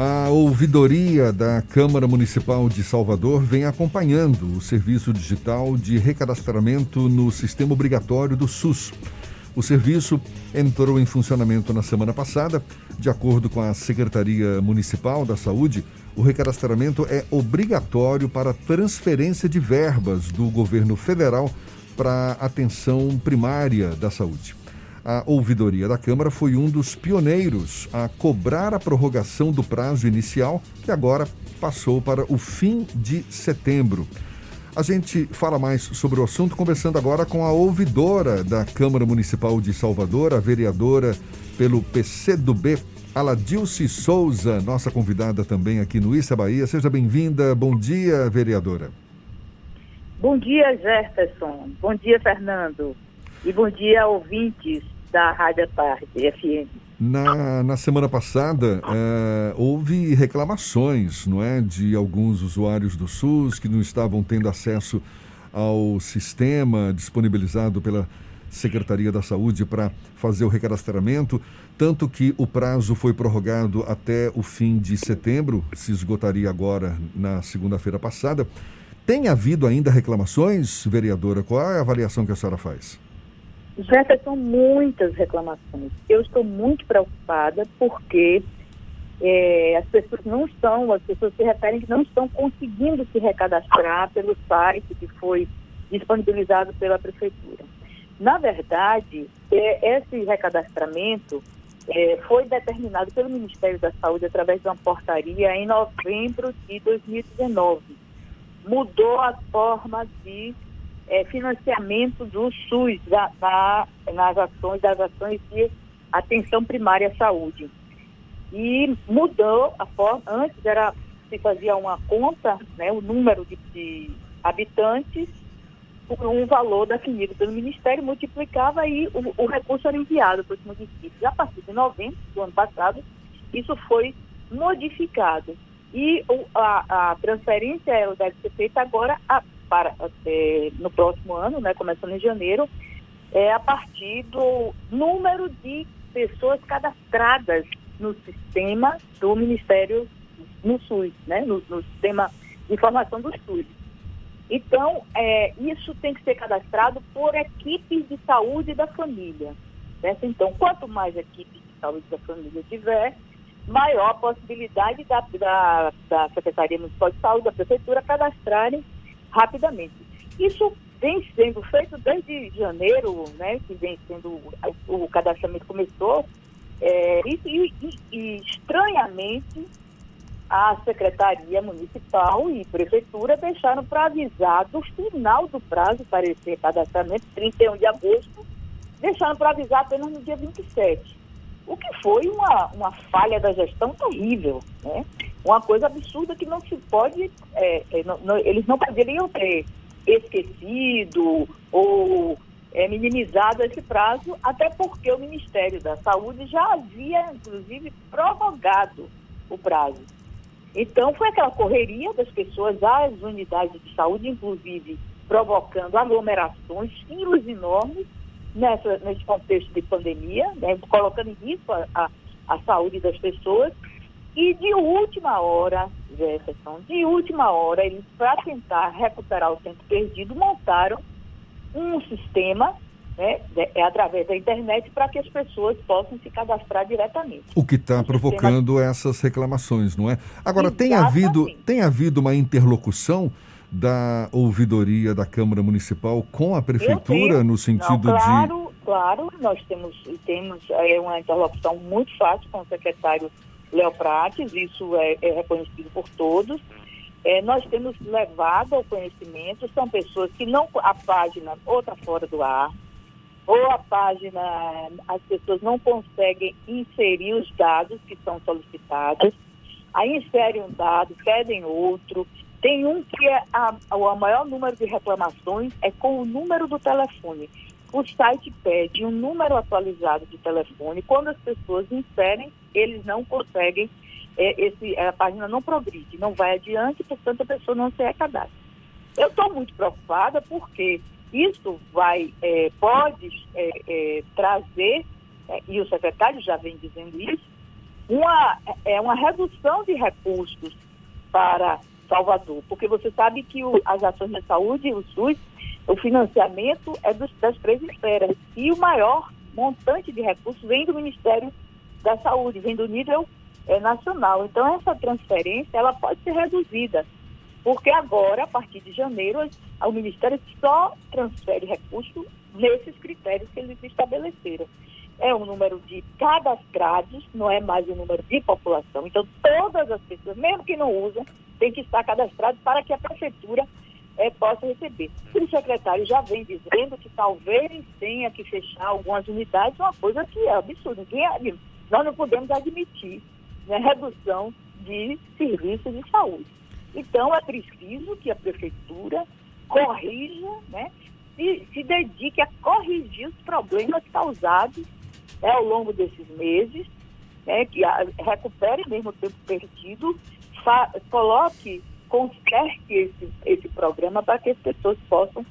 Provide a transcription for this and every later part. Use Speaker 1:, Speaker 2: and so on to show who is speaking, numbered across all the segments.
Speaker 1: A ouvidoria da Câmara Municipal de Salvador vem acompanhando o serviço digital de recadastramento no sistema obrigatório do SUS. O serviço entrou em funcionamento na semana passada. De acordo com a Secretaria Municipal da Saúde, o recadastramento é obrigatório para transferência de verbas do governo federal para atenção primária da saúde. A ouvidoria da Câmara foi um dos pioneiros a cobrar a prorrogação do prazo inicial, que agora passou para o fim de setembro. A gente fala mais sobre o assunto conversando agora com a ouvidora da Câmara Municipal de Salvador, a vereadora pelo PCdoB, Aladilce Souza, nossa convidada também aqui no Issa Bahia. Seja bem-vinda. Bom dia, vereadora.
Speaker 2: Bom dia, Jefferson. Bom dia, Fernando. E bom dia, ouvintes da Rádio Tarde FM.
Speaker 1: Na, na semana passada, é, houve reclamações não é, de alguns usuários do SUS que não estavam tendo acesso ao sistema disponibilizado pela Secretaria da Saúde para fazer o recadastramento, tanto que o prazo foi prorrogado até o fim de setembro, se esgotaria agora na segunda-feira passada. Tem havido ainda reclamações, vereadora? Qual é a avaliação que a senhora faz?
Speaker 2: Jefferson, muitas reclamações. Eu estou muito preocupada porque é, as pessoas não estão, as pessoas se referem que não estão conseguindo se recadastrar pelo site que foi disponibilizado pela prefeitura. Na verdade, é, esse recadastramento é, foi determinado pelo Ministério da Saúde através de uma portaria em novembro de 2019. Mudou a forma de é, financiamento do SUS da, da, nas ações, das ações de atenção primária à saúde. E mudou a forma, antes era se fazia uma conta, né, o número de, de habitantes por um valor definido pelo Ministério, multiplicava e o, o recurso era enviado para os municípios. A partir de novembro do ano passado, isso foi modificado. E o, a, a, transferência ela deve ser feita agora a, para, é, no próximo ano, né, começando em janeiro, é a partir do número de pessoas cadastradas no sistema do Ministério, no SUS, né, no, no sistema de informação do SUS. Então, é, isso tem que ser cadastrado por equipes de saúde da família. Certo? Então, quanto mais equipes de saúde da família tiver, maior a possibilidade da, da, da Secretaria Municipal de Saúde, da Prefeitura, cadastrarem rapidamente. Isso vem sendo feito desde janeiro, né, que vem sendo, o cadastramento começou, é, e, e, e estranhamente a Secretaria Municipal e Prefeitura deixaram para avisar do final do prazo para esse cadastramento, 31 de agosto, deixaram para avisar apenas no dia 27. O que foi uma, uma falha da gestão terrível, né? Uma coisa absurda que não se pode, é, é, não, não, eles não poderiam ter esquecido ou é, minimizado esse prazo, até porque o Ministério da Saúde já havia, inclusive, prorrogado o prazo. Então, foi aquela correria das pessoas às unidades de saúde, inclusive provocando aglomerações, filas enormes nessa, nesse contexto de pandemia, né, colocando em risco a, a, a, saúde das pessoas. E de última hora, Jefferson, de última hora, eles, para tentar recuperar o tempo perdido, montaram um sistema né, é através da internet para que as pessoas possam se cadastrar diretamente.
Speaker 1: O que está provocando sistema... essas reclamações, não é? Agora, tem havido, tem havido uma interlocução da ouvidoria da Câmara Municipal com a Prefeitura no sentido
Speaker 2: não, claro,
Speaker 1: de...
Speaker 2: Claro, nós temos, temos é, uma interlocução muito fácil com o secretário Léo Prates, isso é, é reconhecido por todos. É, nós temos levado ao conhecimento, são pessoas que não, a página outra fora do ar, ou a página, as pessoas não conseguem inserir os dados que são solicitados, aí inserem um dado, pedem outro. Tem um que é a, o maior número de reclamações é com o número do telefone. O site pede um número atualizado de telefone. Quando as pessoas inserem, eles não conseguem, é, esse, a página não progride, não vai adiante, portanto a pessoa não se recadastra. Eu estou muito preocupada porque isso vai, é, pode é, é, trazer, é, e o secretário já vem dizendo isso, uma, é, uma redução de recursos para Salvador, porque você sabe que o, as ações de saúde, o SUS, o financiamento é dos, das três esferas e o maior montante de recursos vem do Ministério da Saúde, vem do nível é, nacional. Então essa transferência ela pode ser reduzida, porque agora, a partir de janeiro, o Ministério só transfere recursos nesses critérios que eles estabeleceram é o número de cadastrados, não é mais o número de população. Então, todas as pessoas, mesmo que não usam, têm que estar cadastrados para que a prefeitura é, possa receber. O secretário já vem dizendo que talvez tenha que fechar algumas unidades, uma coisa que é absurda. Nós não podemos admitir né, redução de serviços de saúde. Então, é preciso que a prefeitura corrija, né, se, se dedique a corrigir os problemas causados né, ao longo desses meses, né, que a, recupere mesmo o tempo perdido, coloque, conserte esse, esse programa para que as pessoas possam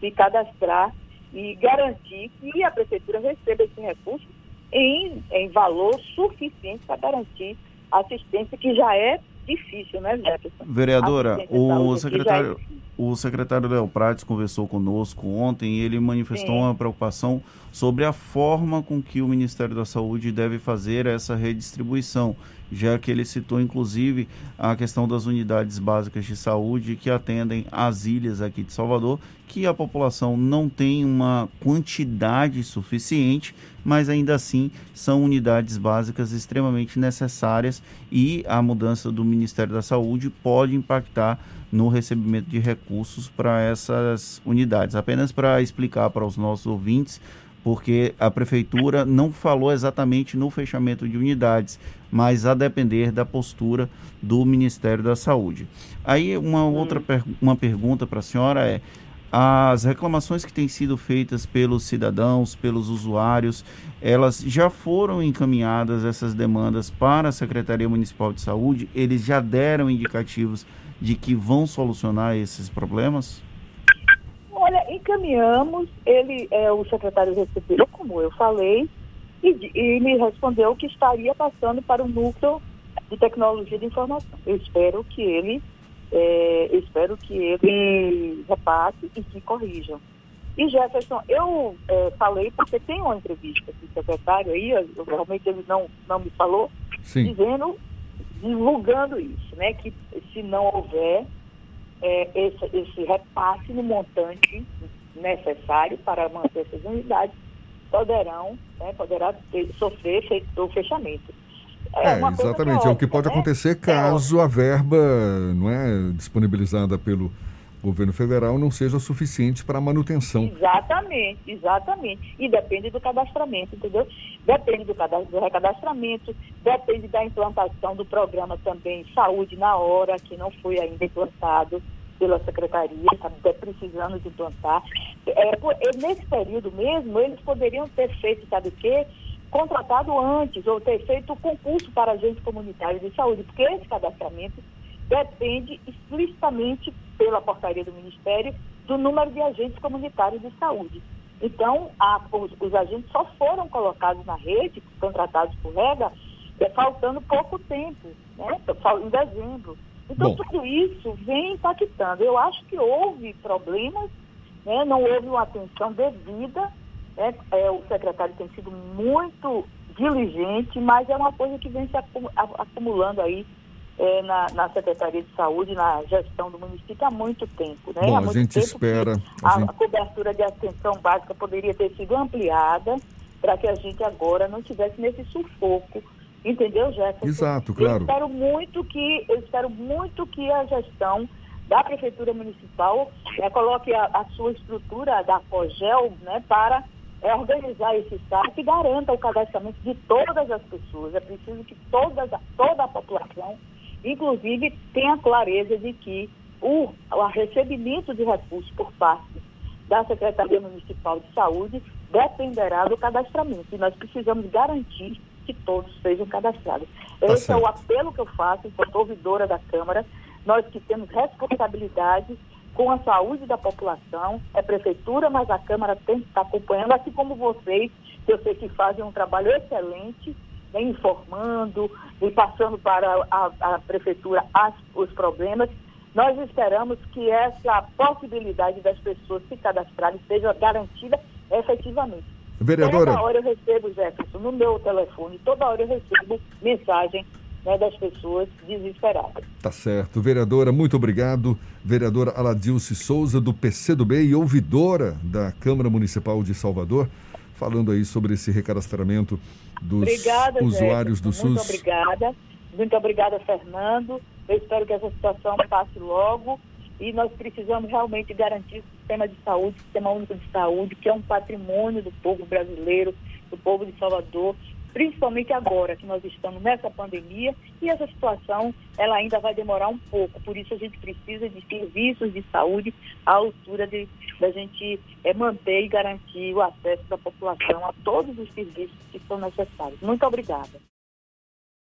Speaker 2: se cadastrar e garantir que a prefeitura receba esse recurso em, em valor suficiente para garantir a assistência que já é difícil, né, Jefferson?
Speaker 3: Vereadora, o secretário, é o secretário Léo Prates conversou conosco ontem e ele manifestou Sim. uma preocupação sobre a forma com que o Ministério da Saúde deve fazer essa redistribuição, já que ele citou inclusive a questão das unidades básicas de saúde que atendem as ilhas aqui de Salvador, que a população não tem uma quantidade suficiente, mas ainda assim são unidades básicas extremamente necessárias e a mudança do Ministério da Saúde pode impactar no recebimento de recursos para essas unidades. Apenas para explicar para os nossos ouvintes, porque a prefeitura não falou exatamente no fechamento de unidades, mas a depender da postura do Ministério da Saúde. Aí uma outra per uma pergunta para a senhora é: as reclamações que têm sido feitas pelos cidadãos, pelos usuários, elas já foram encaminhadas essas demandas para a Secretaria Municipal de Saúde? Eles já deram indicativos de que vão solucionar esses problemas?
Speaker 2: Olha, encaminhamos, ele, é, o secretário recebeu, como eu falei, e, e me respondeu que estaria passando para o núcleo de tecnologia de informação. Eu espero que ele, é, espero que ele repasse e que corrijam. E Jefferson, eu é, falei, porque tem uma entrevista com o secretário aí, realmente ele não, não me falou, Sim. dizendo divulgando isso, né? Que se não houver é, esse, esse repasse no montante necessário para manter essas unidades, poderão, né, poderá ter, sofrer o fechamento.
Speaker 1: É, é exatamente, é, é o que pode né? acontecer é caso a verba não é disponibilizada pelo governo federal não seja suficiente para a manutenção.
Speaker 2: Exatamente, exatamente. E depende do cadastramento, entendeu? Depende do, do recadastramento, depende da implantação do programa também Saúde na Hora, que não foi ainda implantado pela secretaria, está precisando de implantar. É, por, nesse período mesmo, eles poderiam ter feito, sabe o quê? Contratado antes, ou ter feito o concurso para agentes comunitários de saúde, porque esse cadastramento depende explicitamente pela portaria do Ministério do número de agentes comunitários de saúde. Então, a, os, os, agentes só foram colocados na rede, contratados por REGA, é, faltando pouco tempo, né? em dezembro. Então, Bom. tudo isso vem impactando. Eu acho que houve problemas, né? não houve uma atenção devida. Né? É, o secretário tem sido muito diligente, mas é uma coisa que vem se acumulando aí é, na, na, Secretaria de Saúde, na gestão do município há muito tempo. Né?
Speaker 1: Bom,
Speaker 2: há muito
Speaker 1: a gente espera.
Speaker 2: A, gente... a, cobertura de atenção básica poderia ter sido ampliada para que a gente agora não tivesse nesse sufoco. Entendeu, Jefferson?
Speaker 1: Exato, claro.
Speaker 2: Eu espero muito que, eu espero muito que a gestão da Prefeitura Municipal é, coloque a, a, sua estrutura da COGEL né, para é, organizar esse site e garanta o cadastramento de todas as pessoas. É preciso que todas, toda a população inclusive tenha clareza de que o, o recebimento de recursos por parte da Secretaria Municipal de Saúde dependerá do cadastramento. E nós precisamos garantir que todos sejam cadastrados. Tá Esse certo. é o apelo que eu faço enquanto ouvidora da Câmara. Nós que temos responsabilidade com a saúde da população, é prefeitura, mas a Câmara tem que estar acompanhando, assim como vocês, que eu sei que fazem um trabalho excelente informando e passando para a, a prefeitura as, os problemas. Nós esperamos que essa possibilidade das pessoas se cadastrarem seja garantida efetivamente.
Speaker 1: Vereadora.
Speaker 2: Toda hora eu recebo, Jefferson, no meu telefone, toda hora eu recebo mensagem né, das pessoas desesperadas.
Speaker 1: Tá certo. Vereadora, muito obrigado. Vereadora Aladilce Souza, do PCdoB e ouvidora da Câmara Municipal de Salvador, falando aí sobre esse recadastramento dos obrigada, usuários
Speaker 2: Jefferson,
Speaker 1: do SUS.
Speaker 2: Muito obrigada. Muito obrigada, Fernando. Eu espero que essa situação passe logo e nós precisamos realmente garantir o sistema de saúde, o sistema único de saúde, que é um patrimônio do povo brasileiro, do povo de Salvador, principalmente agora que nós estamos nessa pandemia e essa situação ela ainda vai demorar um pouco. Por isso a gente precisa de serviços de saúde à altura de da gente é, manter e garantir o acesso da população a todos os serviços que são necessários. Muito obrigada.